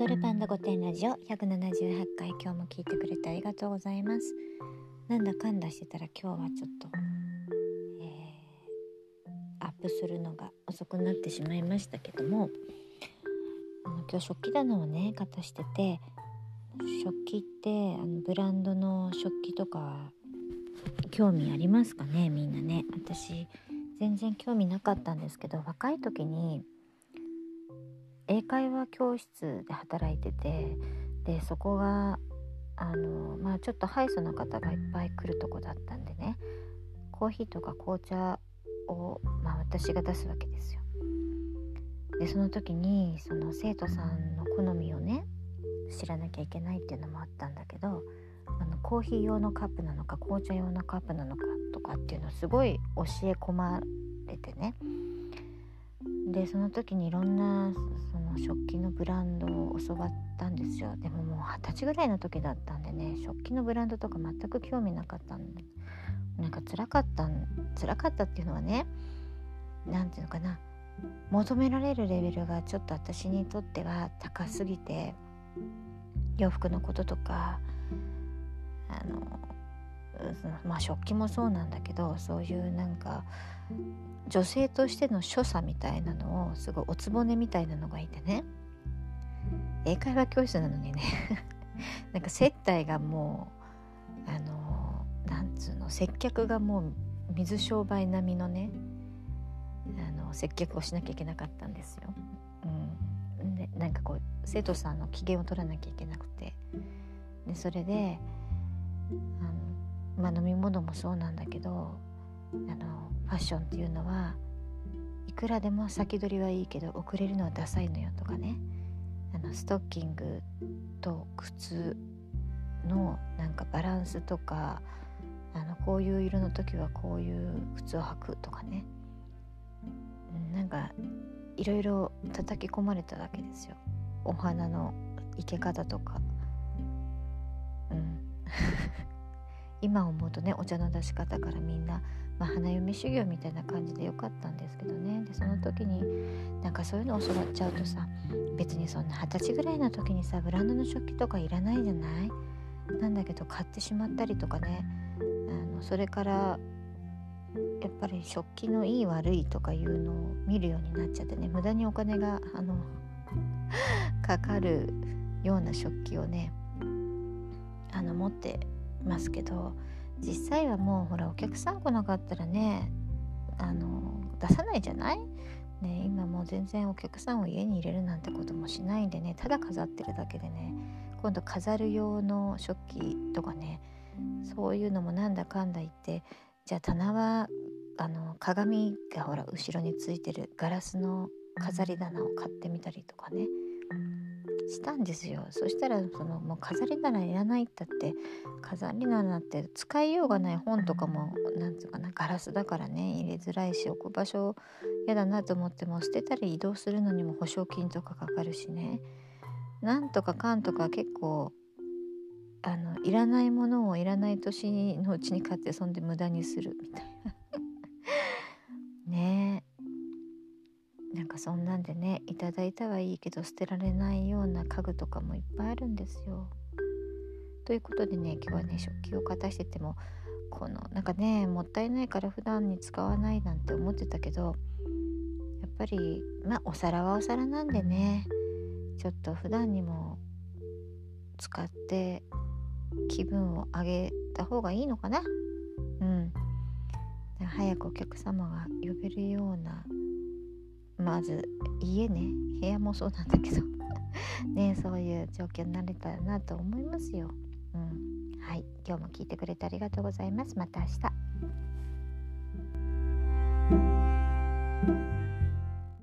ドルパンダ御殿ラジオ178回今日も聞いてくれてありがとうございます。なんだかんだしてたら今日はちょっと、えー、アップするのが遅くなってしまいましたけども今日食器棚をね片してて食器ってあのブランドの食器とか興味ありますかねみんなね。私全然興味なかったんですけど若い時に英会話教室で働いててでそこがあのまあちょっとハイソな方がいっぱい来るとこだったんでねコーヒーとか紅茶を、まあ、私が出すわけですよ。でその時にその生徒さんの好みをね知らなきゃいけないっていうのもあったんだけどあのコーヒー用のカップなのか紅茶用のカップなのかとかっていうのをすごい教え込まれてねでその時にいろんなその食器のブランドを教わったんですよ。でももう二十歳ぐらいの時だったんでね食器のブランドとか全く興味なかったんで。なんか辛かった辛かったっていうのはね何て言うのかな求められるレベルがちょっと私にとっては高すぎて洋服のこととかまあ食器もそうなんだけどそういうなんか女性としての所作みたいなのをすごいおつぼねみたいなのがいてね。英会話教室なのにね。なんか接待がもうあのなんつうの接客がもう水商売並みのねあの接客をしなきゃいけなかったんですよ。うん、でなんかこう生徒さんの機嫌を取らなきゃいけなくて。でそれであの、まあ、飲み物もそうなんだけどあのファッションっていうのはいくらでも先取りはいいけど遅れるのはダサいのよとかね。あのストッキングと靴のなんかバランスとかあのこういう色の時はこういう靴を履くとかね。なんかいろいろ叩き込まれたわけですよ。お花の生け方とか。今思うとねお茶の出し方からみんな、まあ、花嫁修行みたいな感じでよかったんですけどね。でその時になんかそういうのを教わっちゃうとさ別にそんな二十歳ぐらいの時にさブランドの食器とかいらないじゃない？なんだけど買ってしまったりとかね。あのそれからやっぱり食器のいい悪いとかいうのを見るようになっちゃってね。無駄にお金があの かかるような食器をねあの持ってますけど実際はもうほらお客さん来なかったらねあの出さないじゃない？ね、今もう全然お客さんを家に入れるなんてこともしないんでねただ飾ってるだけでね今度飾る用の食器とかねそういうのもなんだかんだ言ってじゃあ棚はあの鏡がほら後ろについてるガラスの飾り棚を買ってみたりとかね。したんですよ。そしたらそのもう飾り棚いらないったって飾り棚って使いようがない本とかも何て言うかなガラスだからね入れづらいし置く場所嫌だなと思っても捨てたり移動するのにも保証金とかかかるしね。なんとかかんとか結構あのいらないものをいらない年のうちに買ってそんで無駄にするみたいな。そんなんでねいただいたはいいけど捨てられないような家具とかもいっぱいあるんですよ。ということでね今日はね食器を片しててもこのなんかねもったいないから普段に使わないなんて思ってたけどやっぱりまあお皿はお皿なんでねちょっと普段にも使って気分を上げた方がいいのかなうん早くお客様が呼べるようなまず家ね部屋もそうなんだけど ねそういう状況になれたらなと思いますよ。うん、はい今日も聞いてくれてありがとうございます。また明日。